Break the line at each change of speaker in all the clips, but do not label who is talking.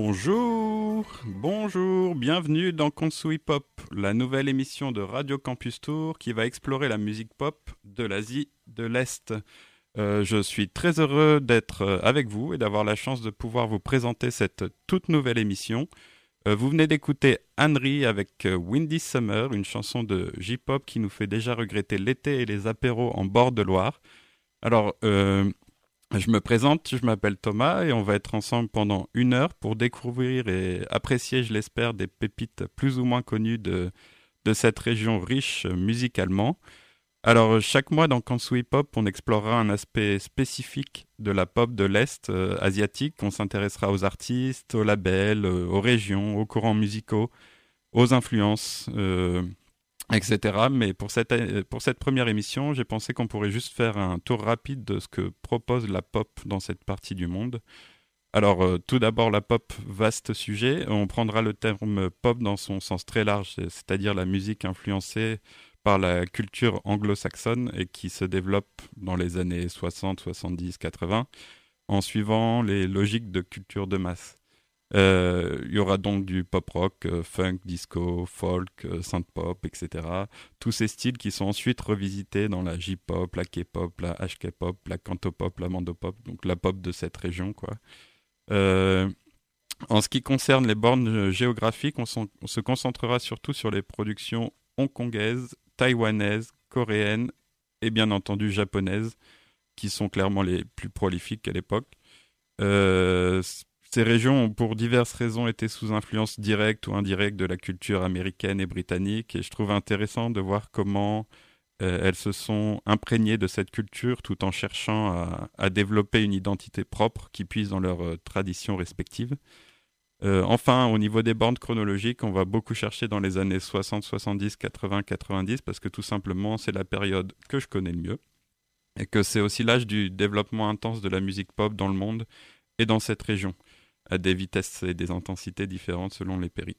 Bonjour, bonjour, bienvenue dans Konsui Pop, la nouvelle émission de Radio Campus Tour qui va explorer la musique pop de l'Asie de l'Est. Euh, je suis très heureux d'être euh, avec vous et d'avoir la chance de pouvoir vous présenter cette toute nouvelle émission. Euh, vous venez d'écouter Henry avec Windy Summer, une chanson de J-pop qui nous fait déjà regretter l'été et les apéros en bord de Loire. Alors, je me présente, je m'appelle Thomas et on va être ensemble pendant une heure pour découvrir et apprécier, je l'espère, des pépites plus ou moins connues de, de cette région riche musicalement. Alors, chaque mois dans Kansui Pop, on explorera un aspect spécifique de la pop de l'Est euh, asiatique. On s'intéressera aux artistes, aux labels, euh, aux régions, aux courants musicaux, aux influences. Euh, etc. Mais pour cette, première émission, j'ai pensé qu'on pourrait juste faire un tour rapide de ce que propose la pop dans cette partie du monde. Alors, euh, tout d'abord, la pop, vaste sujet. On prendra le terme pop dans son sens très large, c'est-à-dire la musique influencée par la culture anglo-saxonne et qui se développe dans les années 60, 70, 80 en suivant les logiques de culture de masse. Euh, il y aura donc du pop rock, euh, funk, disco, folk, euh, synth pop, etc. Tous ces styles qui sont ensuite revisités dans la J-pop, la K-pop, la HK-pop, la Canto-pop, la Mando-pop, donc la pop de cette région, quoi. en ce qui concerne les bornes géographiques, on, se concentrera surtout sur les productions hongkongaises, taïwanaises, coréennes et bien entendu japonaises, qui sont clairement les plus prolifiques à l'époque. Euh, ces régions ont pour diverses raisons été sous influence directe ou indirecte de la culture américaine et britannique et je trouve intéressant de voir comment euh, elles se sont imprégnées de cette culture tout en cherchant à, développer une identité propre qui puise dans leurs euh, traditions respectives. Euh, enfin, au niveau des bandes chronologiques, on va beaucoup chercher dans les années 60, 70, 80, 90 parce que tout simplement c'est la période que je connais le mieux et que c'est aussi l'âge du développement intense de la musique pop dans le monde et dans cette région à des vitesses et des intensités différentes selon les péris.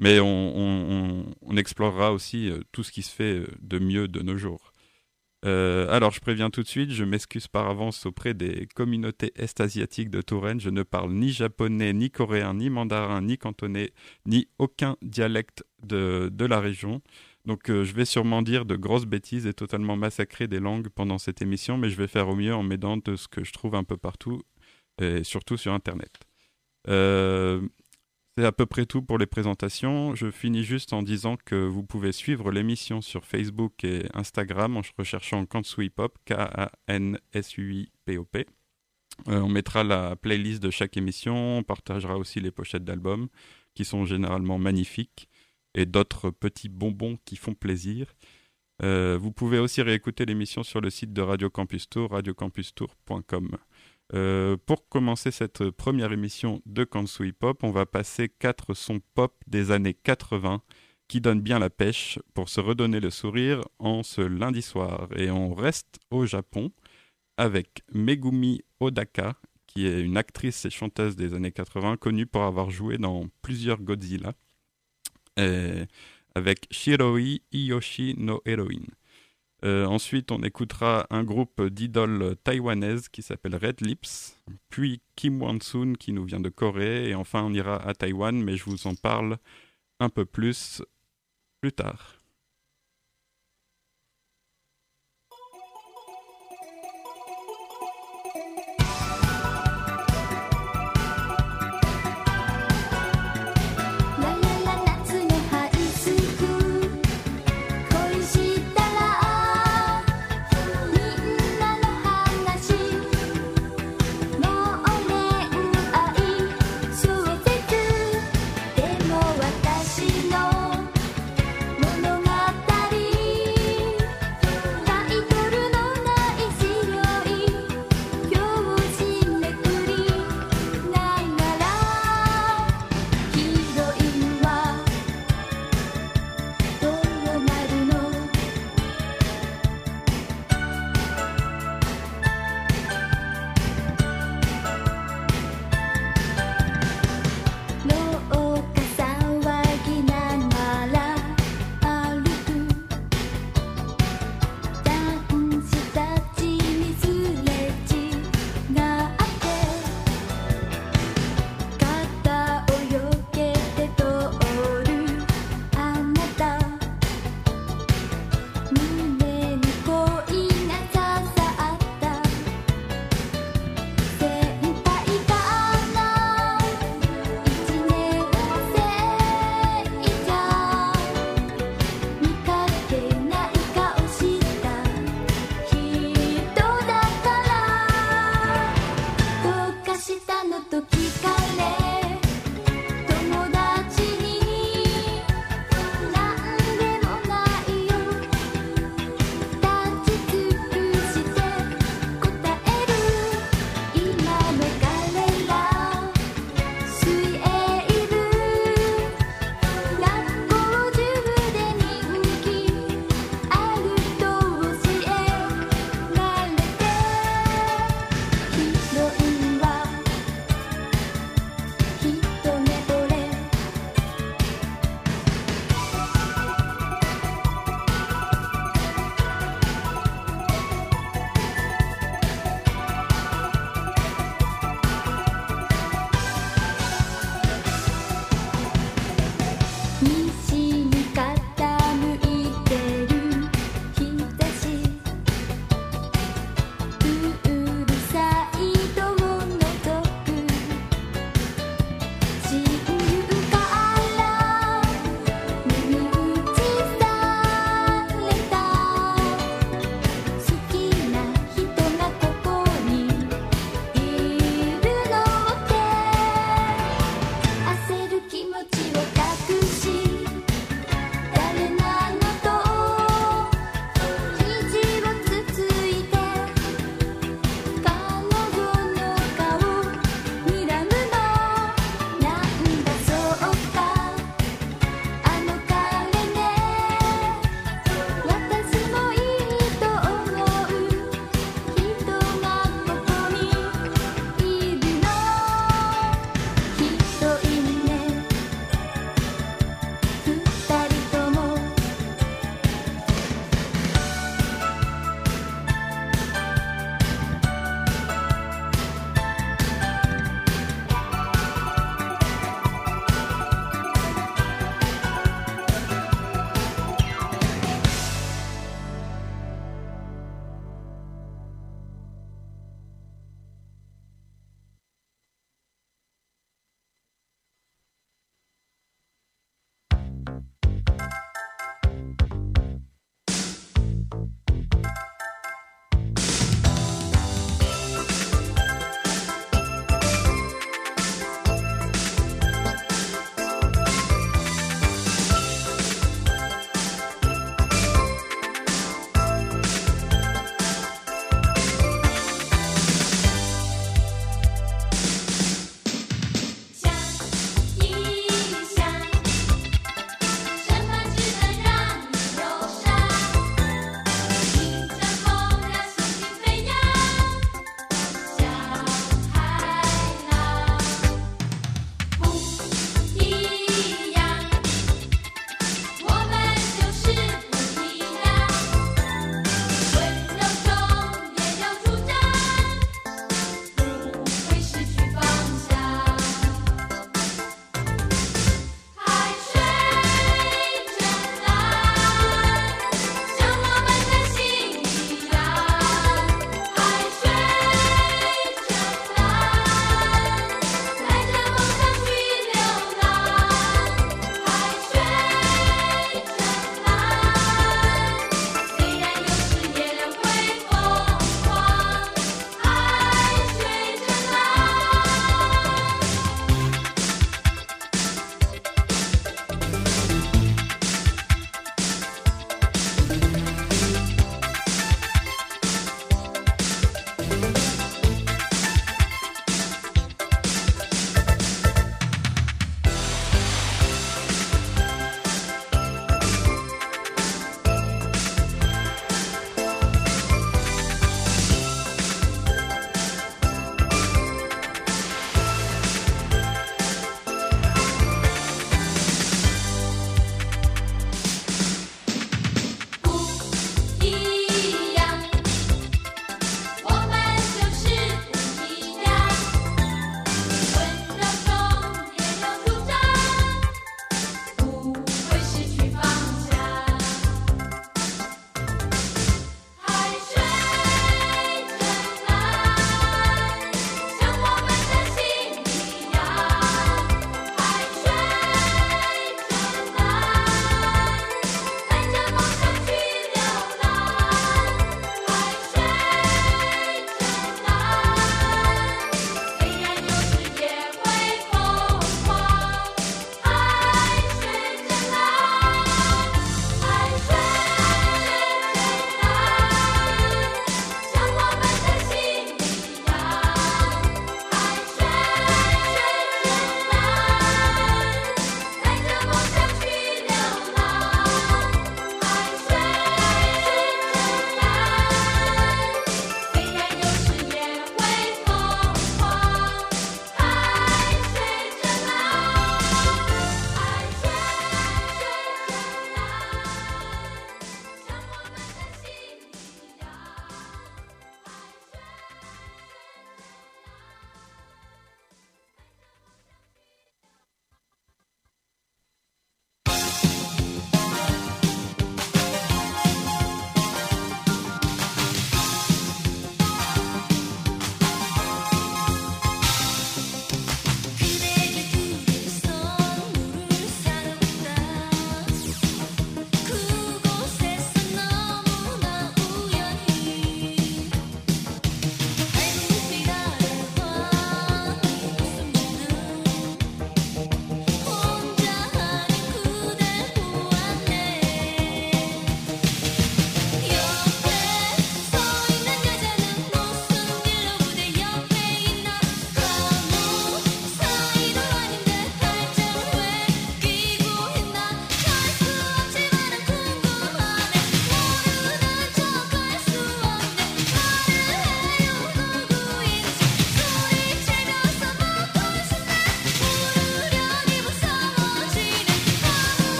Mais on, explorera aussi euh, tout ce qui se fait euh, de mieux de nos jours. Euh, alors, je préviens tout de suite, je m'excuse par avance auprès des communautés est-asiatiques de Touraine. Je ne parle ni japonais, ni coréen, ni mandarin, ni cantonais, ni aucun dialecte de, de la région. Donc, je vais sûrement dire de grosses bêtises et totalement massacrer des langues pendant cette émission, mais je vais faire au mieux en m'aidant de ce que je trouve un peu partout, et surtout sur Internet. Euh, c'est à peu près tout pour les présentations. Je finis juste en disant que vous pouvez suivre l'émission sur Facebook et Instagram en recherchant Kansui Pop, K-A-N-S-U-I-P-O-P. Euh, on mettra la playlist de chaque émission, on partagera aussi les pochettes d'albums qui sont généralement magnifiques et d'autres petits bonbons qui font plaisir. Euh, vous pouvez aussi réécouter l'émission sur le site de Radio Campus Tour, radiocampustour.com. Euh, pour commencer cette première émission de Kansui Pop, on va passer quatre sons pop des années 80 qui donnent bien la pêche pour se redonner le sourire en ce lundi soir. Et on reste au Japon avec Megumi Odaka, qui est une actrice et chanteuse des années 80 connue pour avoir joué dans plusieurs Godzilla, avec Shiroi Iyoshi no Heroine. Euh, ensuite, on écoutera un groupe d'idoles taïwanaises qui s'appelle Red Lips, puis Kim Won-soon qui nous vient de Corée, et enfin on ira à Taïwan, mais je vous en parle un peu plus plus tard.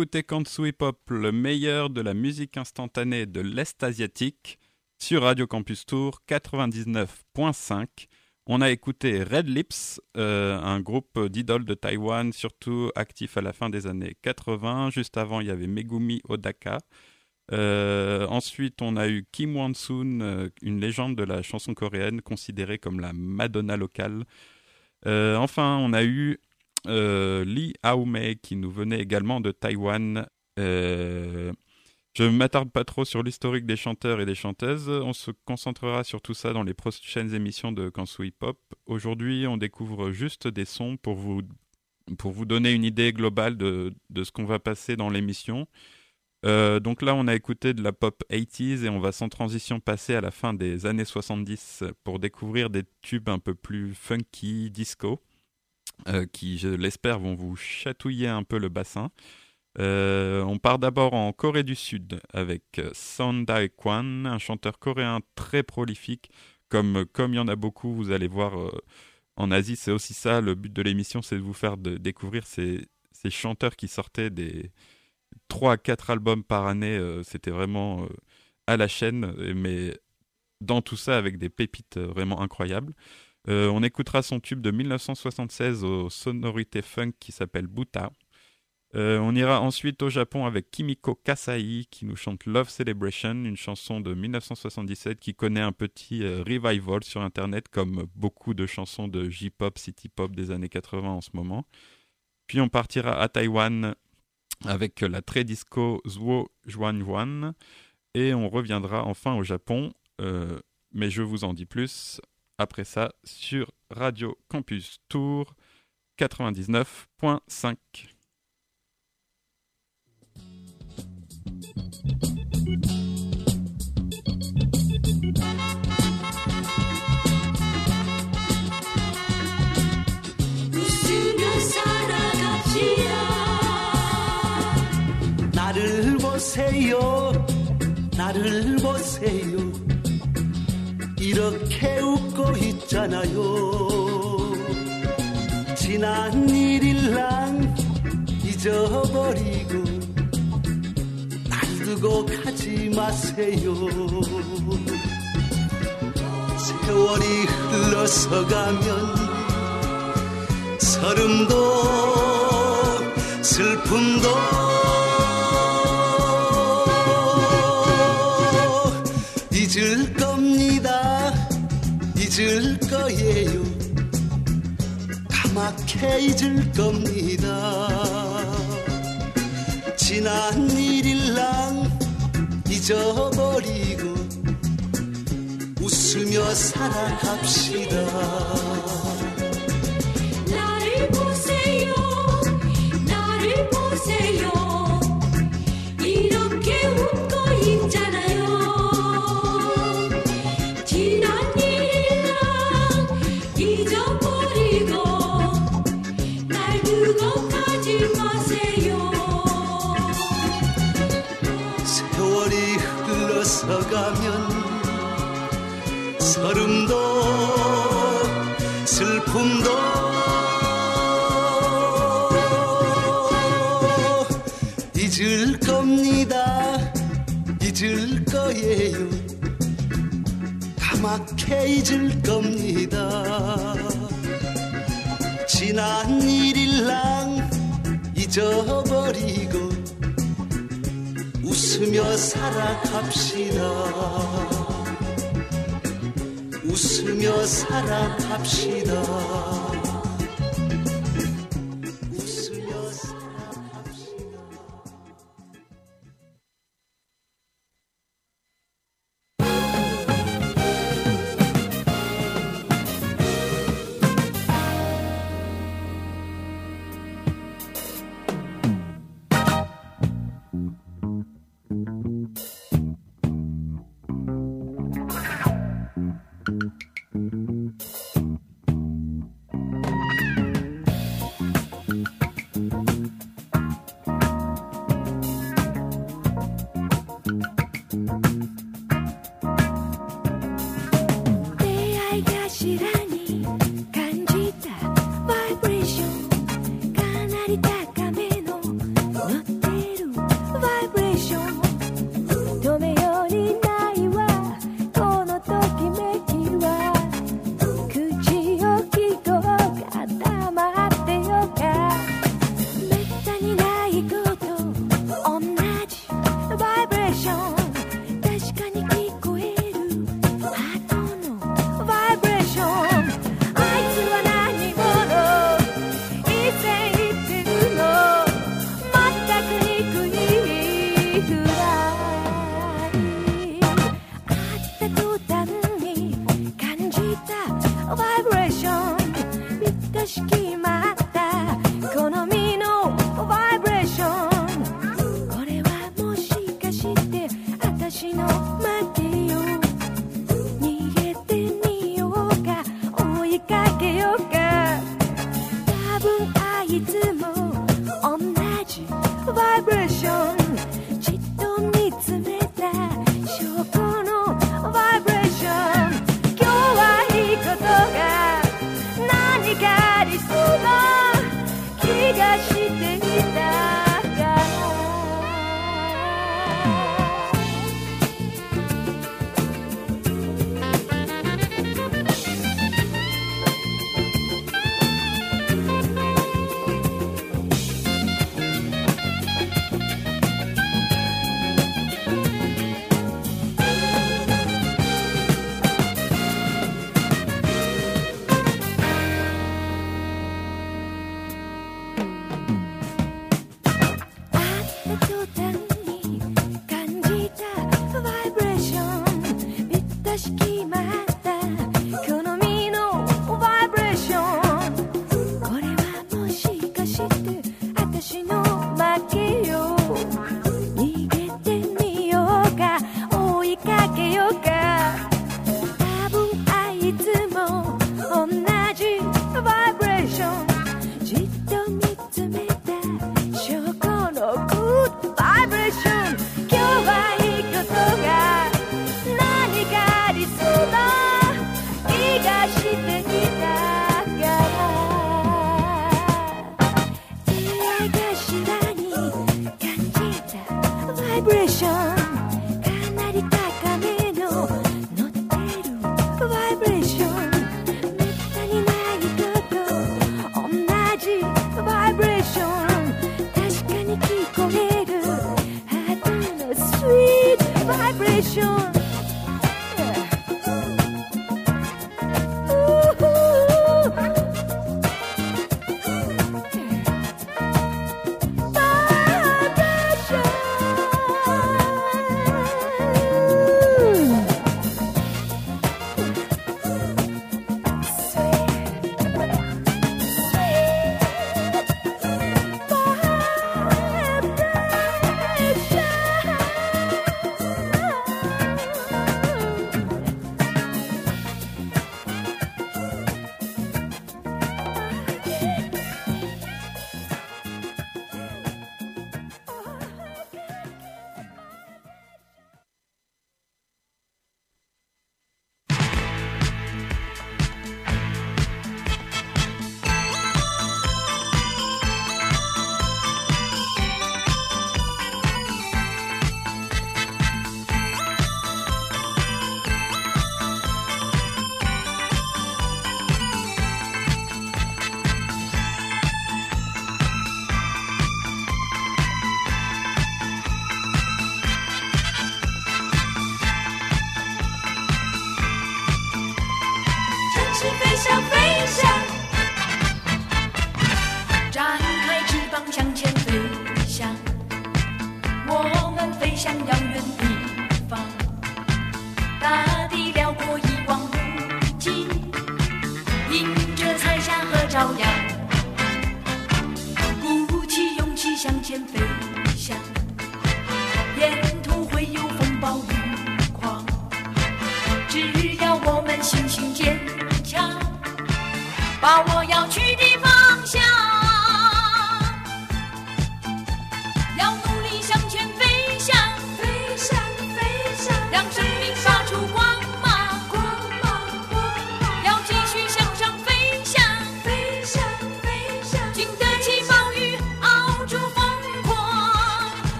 Écoutez Kansu Hip Hop, le meilleur de la musique instantanée de l'Est asiatique, sur Radio Campus Tour 99.5. On a écouté Red Lips, euh, un groupe d'idoles de Taïwan, surtout actif à la fin des années 80. Juste avant, il y avait Megumi Odaka. Euh, ensuite, on a eu Kim Won-soon, euh, une légende de la chanson coréenne, considérée comme la Madonna locale. Enfin, on a eu euh, Aomei qui nous venait également de Taïwan. Euh, je ne m'attarde pas trop sur l'historique des chanteurs et des chanteuses. On se concentrera sur tout ça dans les prochaines émissions de Kansu Hip Hop. Aujourd'hui, on découvre juste des sons pour vous, pour vous donner une idée globale de, de ce qu'on va passer dans l'émission. Euh, donc là, on a écouté de la pop 80s et on va sans transition passer à la fin des années 70 pour découvrir des tubes un peu plus funky, disco euh, qui, je l'espère, vont vous chatouiller un peu le bassin. Euh, on part d'abord en Corée du Sud avec euh, Son Dae-kwan, un chanteur coréen très prolifique. Comme comme il y en a beaucoup, vous allez voir en Asie, c'est aussi ça. Le but de l'émission, c'est de vous faire découvrir ces, ces chanteurs qui sortaient des 3 à 4 albums par année. C'était vraiment à la chaîne, mais dans tout ça avec des pépites vraiment incroyables. Euh, on écoutera son tube de 1976 aux sonorités funk qui s'appelle Buta. Euh, on ira ensuite au Japon avec Kimiko Kasai qui nous chante Love Celebration, une chanson de 1977 qui connaît un petit euh, revival sur internet comme beaucoup de chansons de J-pop, city pop des années 80 en ce moment. Puis on partira à Taïwan avec la très disco Zwo Juan et on reviendra enfin au Japon, mais je vous en dis plus après ça sur Radio Campus Tour 99.5.
나를 보세요 나를 보세요 이렇게 웃고 있잖아요. 지난 일일랑 잊어버리고 날 두고 가지 마세요. 세월이 흘러서 가면 서름도 슬픔도 잊을 잊을 거예요. 까맣게 잊을 겁니다. 지난 일일랑 잊어버리고 웃으며 살아갑시다.
나를 보세요. 나를 보세요
서름도 슬픔도. 잊을 겁니다. 잊을 거예요. 까맣게 잊을 겁니다. 지난 일일랑 잊어버리고 웃으며 살아갑시다. 웃으며 살아갑시다.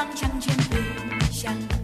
放向前飞翔。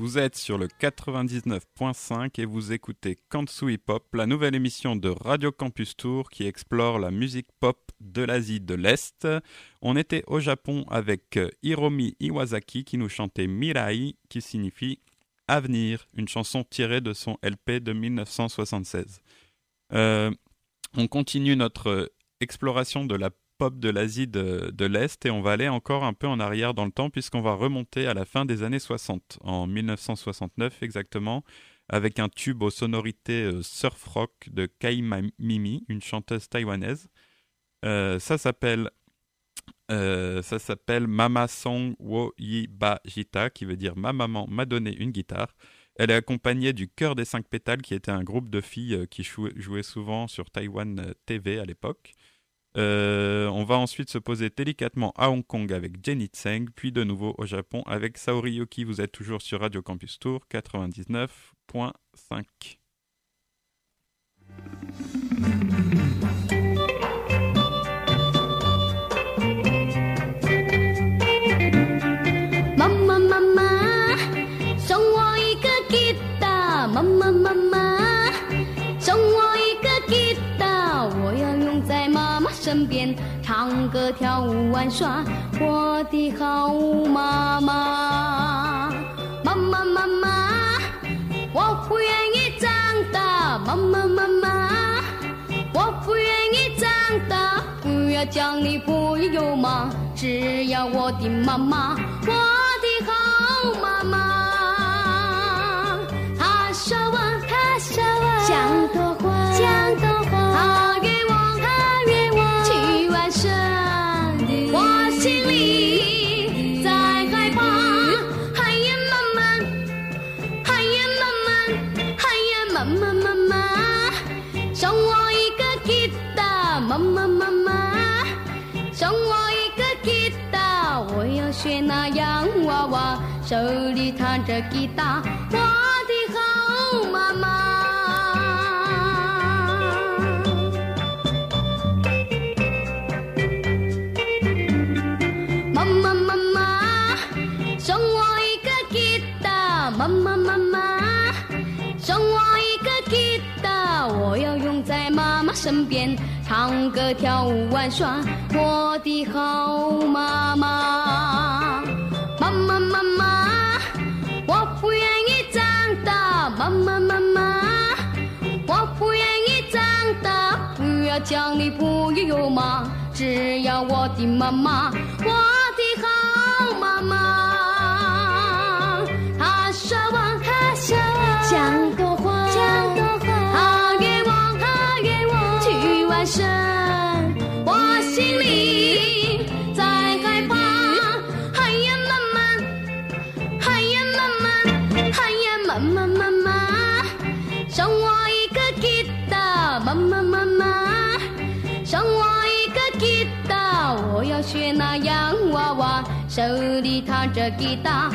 Vous êtes sur le 99.5 et vous écoutez Kansui Pop, la nouvelle émission de Radio Campus Tour qui explore la musique pop de l'Asie de l'Est. On était au Japon avec euh, Hiromi Iwasaki qui nous chantait Mirai qui signifie Avenir, une chanson tirée de son LP de 1976. Euh, on continue notre exploration de la pop de l'Asie de, de l'Est et on va aller encore un peu en arrière dans le temps puisqu'on va remonter à la fin des années 60, en 1969 exactement, avec un tube aux sonorités euh, surf rock de Kai Mimi, une chanteuse taïwanaise. Euh, ça s'appelle euh, ça s'appelle Mama Song Wo Yi Ba Jita, qui veut dire Ma maman m'a donné une guitare. Elle est accompagnée du Chœur des Cinq Pétales, qui était un groupe de filles qui jouait souvent sur Taïwan euh, TV à l'époque. Euh, on va ensuite se poser délicatement à Hong Kong avec Jenny Tseng, puis de nouveau au Japon avec Saori Yoki. Vous êtes toujours sur Radio Campus Tour 99.5.
跳舞玩耍，我的好妈妈。妈妈妈妈，我不愿意长大。妈妈妈妈。我不愿意长大，不要叫你不有妈，只要我的妈妈，我的好妈。吉他，我的好妈妈。妈妈妈妈，送我一个吉他，妈妈妈妈。送我一个吉他，我要用在妈妈身边，唱歌跳舞玩耍，我的好妈妈。要讲你不有妈，只要我的妈妈，着吉他，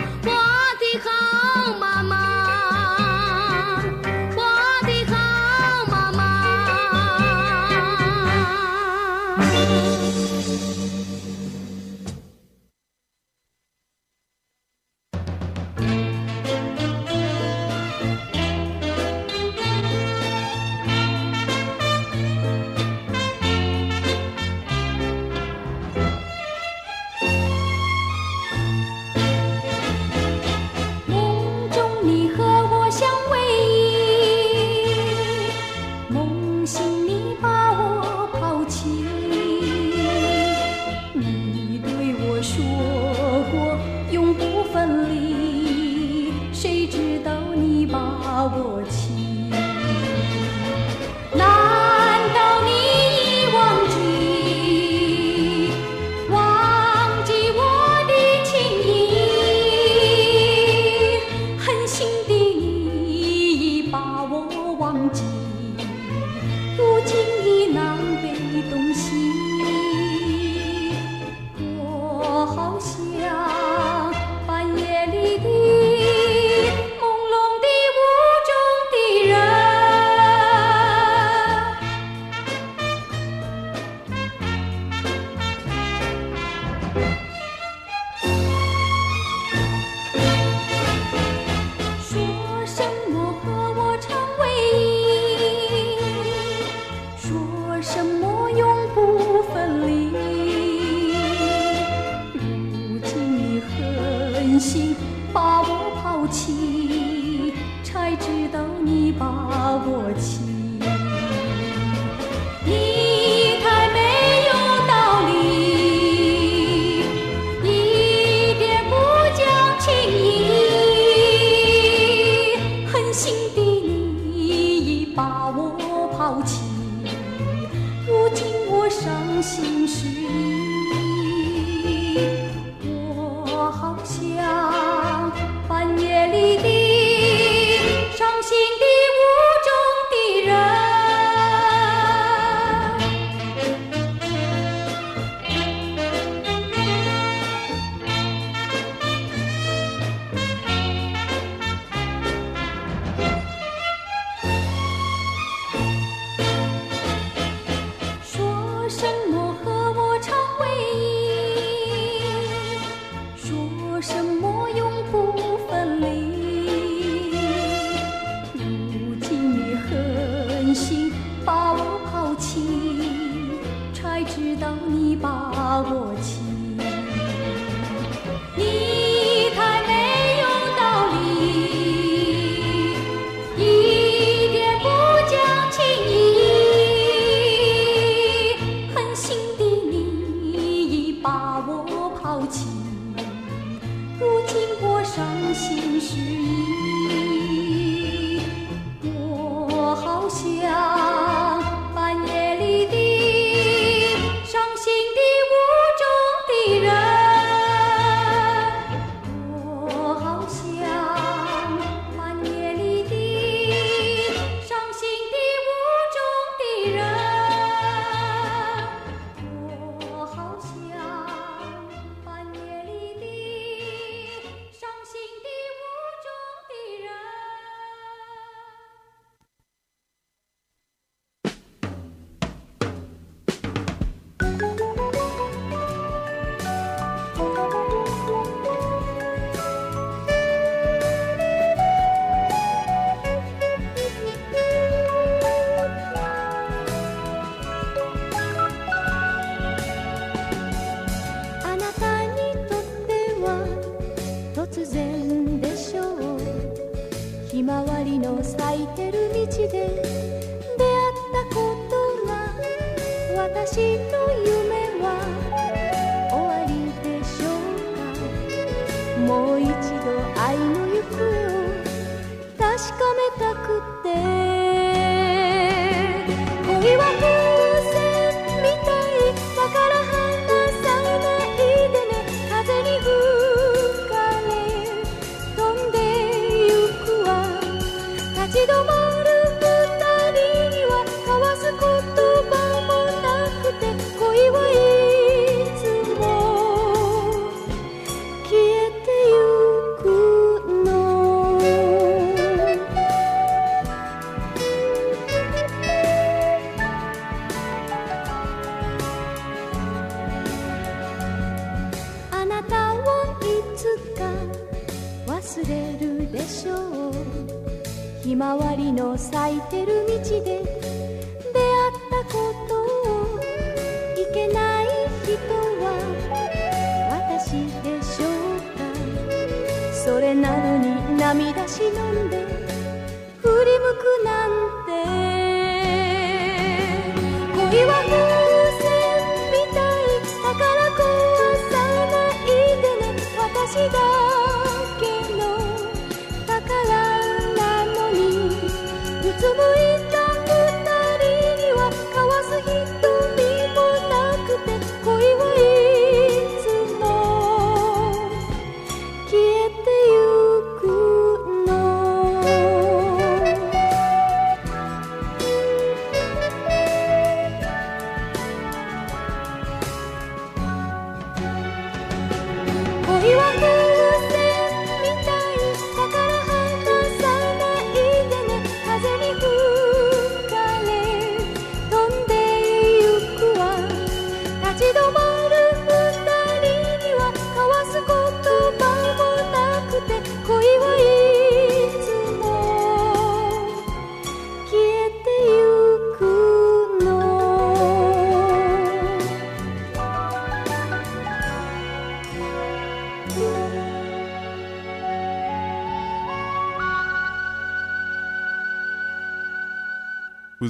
把我抛弃如今我
伤心失意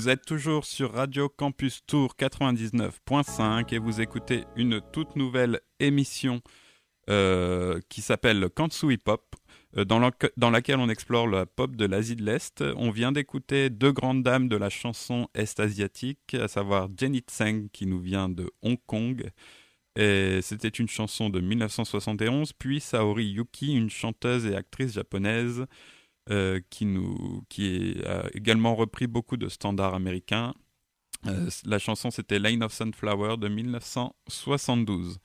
Vous êtes toujours sur Radio Campus Tour 99.5 et vous écoutez une toute nouvelle émission euh, qui s'appelle Kansui Pop, euh, dans, dans, laquelle on explore la pop de l'Asie de l'Est. On vient d'écouter deux grandes dames de la chanson est-asiatique, à savoir Jenny Tseng qui nous vient de Hong Kong. Et c'était une chanson de 1971, puis Saori Yuki, une chanteuse et actrice japonaise euh, qui, nous, qui a également repris beaucoup de standards américains. Euh, la chanson, c'était Lane of Sunflower de 1972.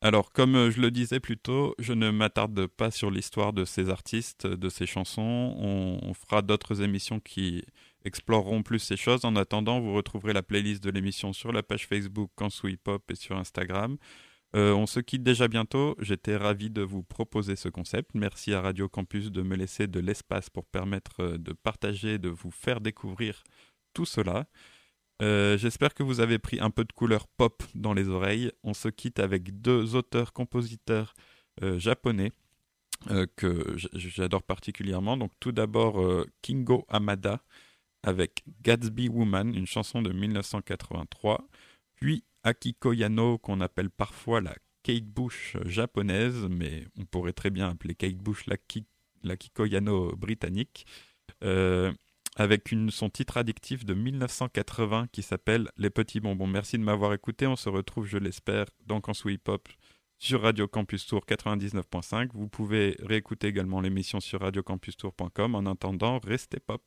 Alors, comme euh, je le disais plus tôt, je ne m'attarde pas sur l'histoire de ces artistes, de ces chansons. On, fera d'autres émissions qui exploreront plus ces choses. En attendant, vous retrouverez la playlist de l'émission sur la page Facebook Kansui Pop et sur Instagram. Euh, on se quitte déjà bientôt. J'étais ravi de vous proposer ce concept. Merci à Radio Campus de me laisser de l'espace pour permettre euh, de partager, de vous faire découvrir tout cela.
Euh, j'espère que vous avez pris un peu de couleur pop dans les oreilles. On se quitte avec deux auteurs-compositeurs japonais que j'adore particulièrement. Donc tout d'abord Kingo Amada avec Gatsby Woman, une chanson de 1983. Puis Akiko Yano qu'on appelle parfois la Kate Bush japonaise, mais on pourrait très bien appeler Kate Bush la, Ki- la Kiko Yano britannique. Euh, avec son titre addictif de 1980 qui s'appelle Les Petits Bonbons. Merci de m'avoir écouté. On se retrouve, je l'espère, dans Kansou Hip Hop sur Radio Campus Tour 99.5. Vous pouvez réécouter également l'émission sur radiocampustour.com. En attendant, restez pop.